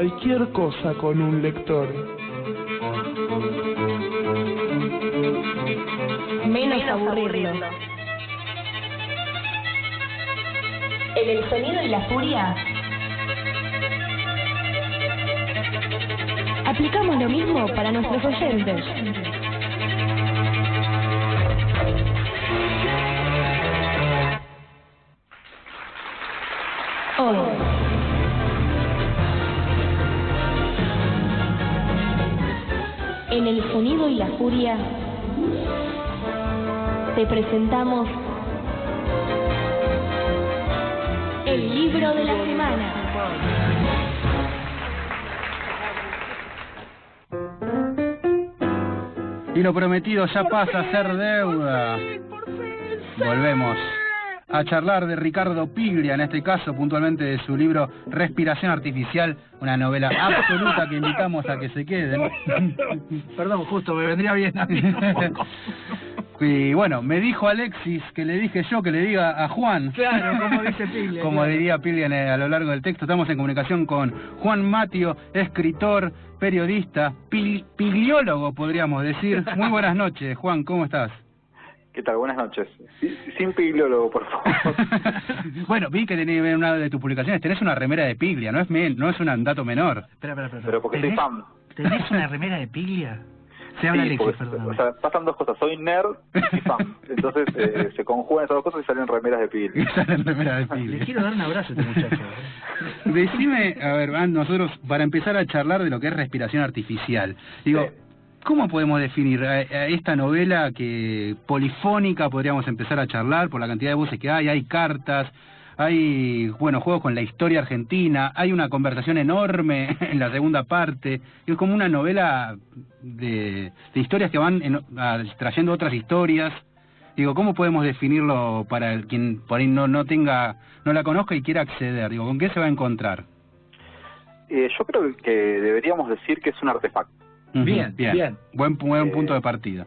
Cualquier cosa con un lector. Menos aburrirlo. En el sonido y la furia. Aplicamos lo mismo para nuestros oyentes. Furia te presentamos el libro de la semana. Y lo prometido ya pasa a ser deuda. Volvemos a charlar de Ricardo Piglia, en este caso puntualmente de su libro Respiración Artificial, una novela absoluta que invitamos a que se queden. Perdón, justo, me vendría bien a mí. Y bueno, me dijo Alexis que le dije yo que le diga a Juan. Claro, como dice Piglia. Como claro. diría Piglia a lo largo del texto, estamos en comunicación con Juan Matio, escritor, periodista, pil- pigliólogo podríamos decir. Muy buenas noches, Juan, ¿cómo estás? ¿Qué tal? Buenas noches. Sin pigliólogo, por favor. bueno, vi que tenés en una de tus publicaciones, tenés una remera de Piglia, no es men- no es un dato menor. Espera, espera, espera. Pero porque soy ¿Tenés- fan. ¿Tenés una remera de Piglia? Se habla Sí, Alexis, porque, perdóname. o sea, pasan dos cosas. Soy nerd y fan. Entonces eh, se conjugan esas dos cosas y salen remeras de piglia. Esa es la remera de Le Piglia. quiero dar un abrazo a este muchacho. Decime, a ver, Van, nosotros para empezar a charlar de lo que es respiración artificial, digo, Sí. ¿Cómo podemos definir a, esta novela que polifónica podríamos empezar a charlar por la cantidad de voces que hay, hay cartas, hay, bueno, juegos con la historia argentina, hay una conversación enorme en la segunda parte, es como una novela de, historias que van en- trayendo otras historias. Digo, ¿cómo podemos definirlo para quien por ahí no, no tenga, no la conozca y quiera acceder? Digo, ¿con qué se va a encontrar? Eh, yo creo que deberíamos decir que es un artefacto. Bien, bien. Buen, buen Eh, punto de partida.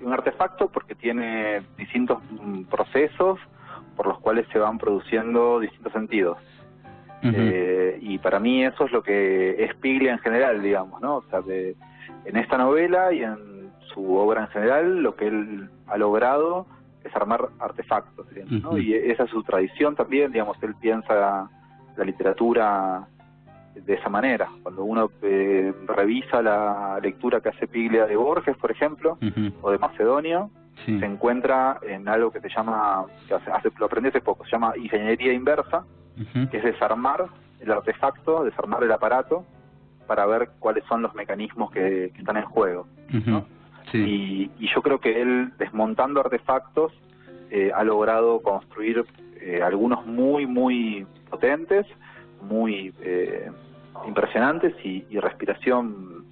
Un artefacto porque tiene distintos mm, procesos por los cuales se van produciendo distintos sentidos. Eh, y para mí eso es lo que es Piglia en general, digamos, ¿no? O sea, de- en esta novela y en su obra en general, lo que él ha logrado es armar artefactos, digamos, ¿no? Ujú. Y esa es su tradición también, digamos, él piensa la literatura de esa manera. Cuando uno eh, revisa la lectura que hace Piglia de Borges, por ejemplo, o de Macedonio, sí. se encuentra en algo que se llama, que hace, hace- lo aprendí hace poco, se llama ingeniería inversa, que es desarmar el artefacto, desarmar el aparato, para ver cuáles son los mecanismos que, que están en juego. ¿no? sí. Y, y yo creo que él, desmontando artefactos, eh, ha logrado construir eh, algunos muy, muy potentes, muy eh, impresionantes, y, y Respiración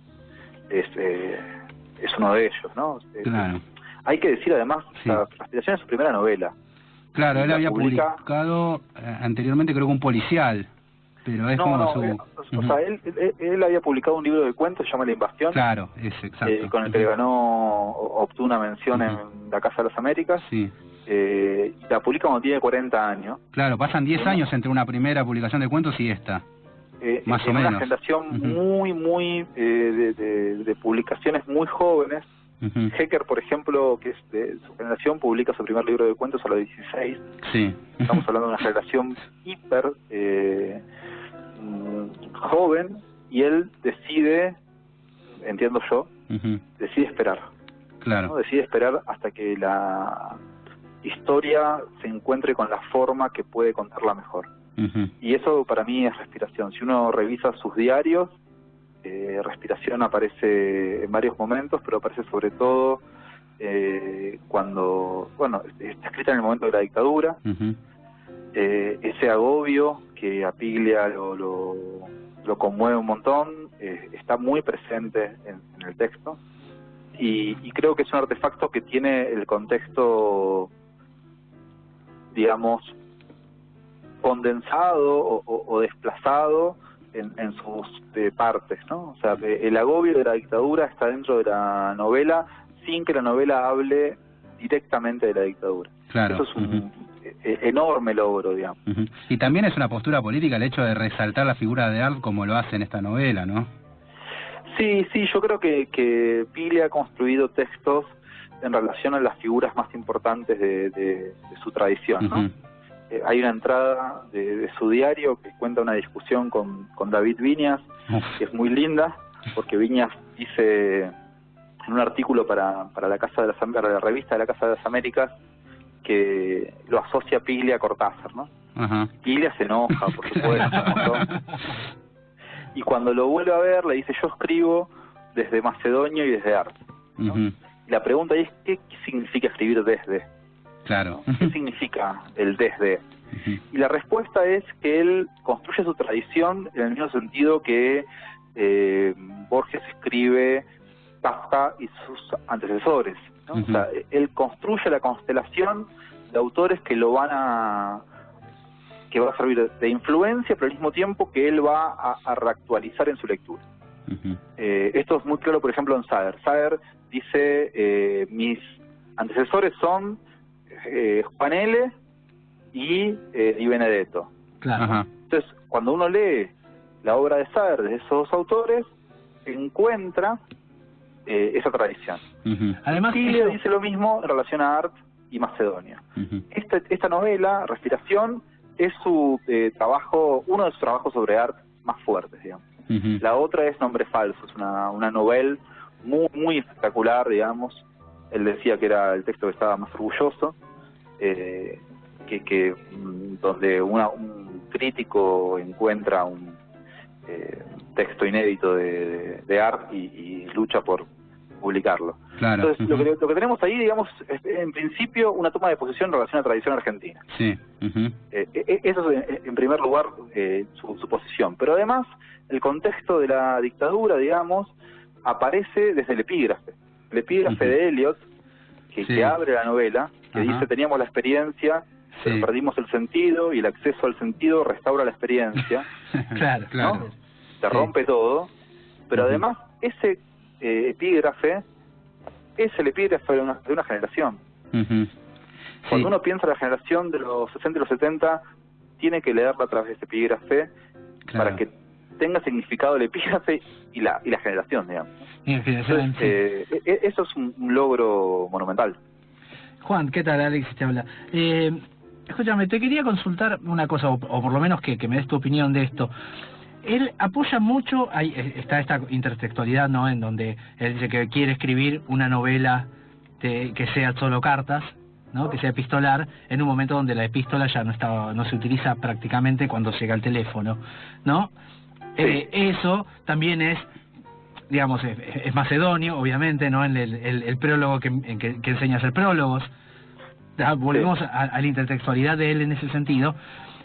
es, eh, es uno de ellos, ¿no? Claro. Hay que decir además, Sí. o sea, Respiración es su primera novela. Claro, él la había publica- publicado eh, anteriormente creo que un policial, pero es no, como no, su... eh, o sea, él, él, él había publicado un libro de cuentos, se llama La Invasión, Claro, es exacto. eh, con el que ganó, obtuvo una mención en la Casa de las Américas, Sí, eh, y la publica cuando tiene 40 años. claro, pasan 10 Ujú. años entre una primera publicación de cuentos y esta. eh, Más o en una menos. generación muy, muy, eh, de, de- de publicaciones muy jóvenes. Hecker, por ejemplo, que es de su generación, publica su primer libro de cuentos a los 16. Sí. Estamos hablando de una generación hiper eh, mm, joven y él decide, entiendo yo, decide esperar. ¿no? Claro. Decide esperar hasta que la historia se encuentre con la forma que puede contarla mejor. Y eso para mí es respiración. Si uno revisa sus diarios, eh, respiración aparece en varios momentos, pero aparece sobre todo eh, cuando, bueno, está escrita en el momento de la dictadura, eh, ese agobio que a Piglia lo, lo, lo conmueve un montón, eh, está muy presente en, en el texto. Y, y creo que es un artefacto que tiene el contexto, digamos, condensado o, o- o desplazado en, en sus eh, partes, ¿no? O sea, eh, el agobio de la dictadura está dentro de la novela sin que la novela hable directamente de la dictadura. Claro. Eso es un eh, enorme logro, digamos. Y también es una postura política el hecho de resaltar la figura de Art como lo hace en esta novela, ¿no? Sí, sí, yo creo que, que Pili ha construido textos en relación a las figuras más importantes de, de- de su tradición. ¿no? Eh, hay una entrada de, de su diario que cuenta una discusión con, con David Viñas, que es muy linda, porque Viñas dice en un artículo para, para la Casa de las para la revista de la Casa de las Américas que lo asocia a Piglia a Cortázar, ¿no? Ajá. Piglia se enoja, por supuesto, un montón. y cuando lo vuelve a ver le dice yo escribo desde Macedonio y desde Arte. ¿no? La pregunta es ¿qué significa escribir desde? Claro. ¿Qué significa el desde? Y la respuesta es que él construye su tradición en el mismo sentido que eh, Borges escribe Kafka y sus antecesores. ¿no? O sea, él construye la constelación de autores que lo van a que va a servir de influencia, pero al mismo tiempo que él va a, a reactualizar en su lectura. Eh, esto es muy claro, por ejemplo, en Sager. Sager dice, eh, mis antecesores son eh, Juan L. y, eh, y Benedetto. Claro. Ajá. Entonces, cuando uno lee la obra de Sager de esos dos autores, encuentra eh, esa tradición. Además, Chile eso- dice lo mismo en relación a Art y Macedonia. Esta, esta novela, Respiración, es su eh, trabajo, uno de sus trabajos sobre Art más fuertes, digamos. La otra es Nombre Falso, es una, una novela muy, muy espectacular, digamos. Él decía que era el texto que estaba más orgulloso, eh, que, que mm, donde una- un crítico encuentra un eh, texto inédito de, de, de Art y, y lucha por publicarlo. Claro. Entonces, lo, que, lo que tenemos ahí, digamos, es en principio una toma de posición en relación a la tradición argentina. Sí. Ujú. Eh, eh, eso es, en- primer lugar, eh, su, su posición. Pero además, el contexto de la dictadura, digamos, aparece desde el epígrafe. El epígrafe de Eliot, que, Sí. que abre la novela, que dice, teníamos la experiencia, pero Sí. perdimos el sentido, y el acceso al sentido restaura la experiencia, Claro, claro. ¿no? se Sí. rompe todo. Pero además, ese eh, epígrafe es el epígrafe de una, de una generación. Ujú. Cuando Sí. uno piensa en la generación de los 60 y los 70, tiene que leerla a través de ese epígrafe Claro. para que tenga significado el epígrafe y la, y la generación, digamos. y Entonces, eh, e- eso es un, un logro monumental. Juan, ¿qué tal? Alex te habla. Eh, escúchame, te quería consultar una cosa, o, o por lo menos que, que me des tu opinión de esto. Él apoya mucho, ahí eh, está esta intertextualidad, ¿no? En donde él dice que quiere escribir una novela de- que sea solo cartas, ¿no? Que sea epistolar, en un momento donde la epístola ya no está, no se utiliza prácticamente cuando llega el teléfono, ¿no? Sí. Eh, eso también es digamos, es, es macedonio, obviamente, ¿no? En el, el, el prólogo que, en que, que enseña a hacer prólogos. Volvemos a, a la intertextualidad de él en ese sentido.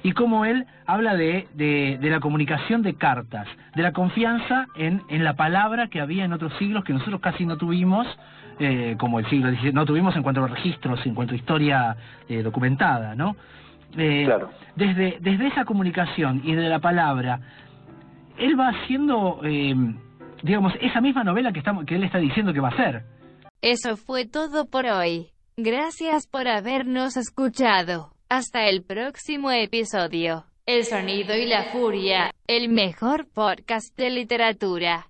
Y cómo él habla de, de, de la comunicación de cartas, de la confianza en, en la palabra que había en otros siglos que nosotros casi no tuvimos, eh, como el siglo XVI, no tuvimos en cuanto a registros, en cuanto a historia eh, documentada, ¿no? Eh, Claro. desde, desde esa comunicación y de la palabra, él va haciendo, eh, digamos, esa misma novela que, estamos, que él está diciendo que va a hacer. Eso fue todo por hoy. Gracias por habernos escuchado. Hasta el próximo episodio. El sonido y la furia, el mejor podcast de literatura.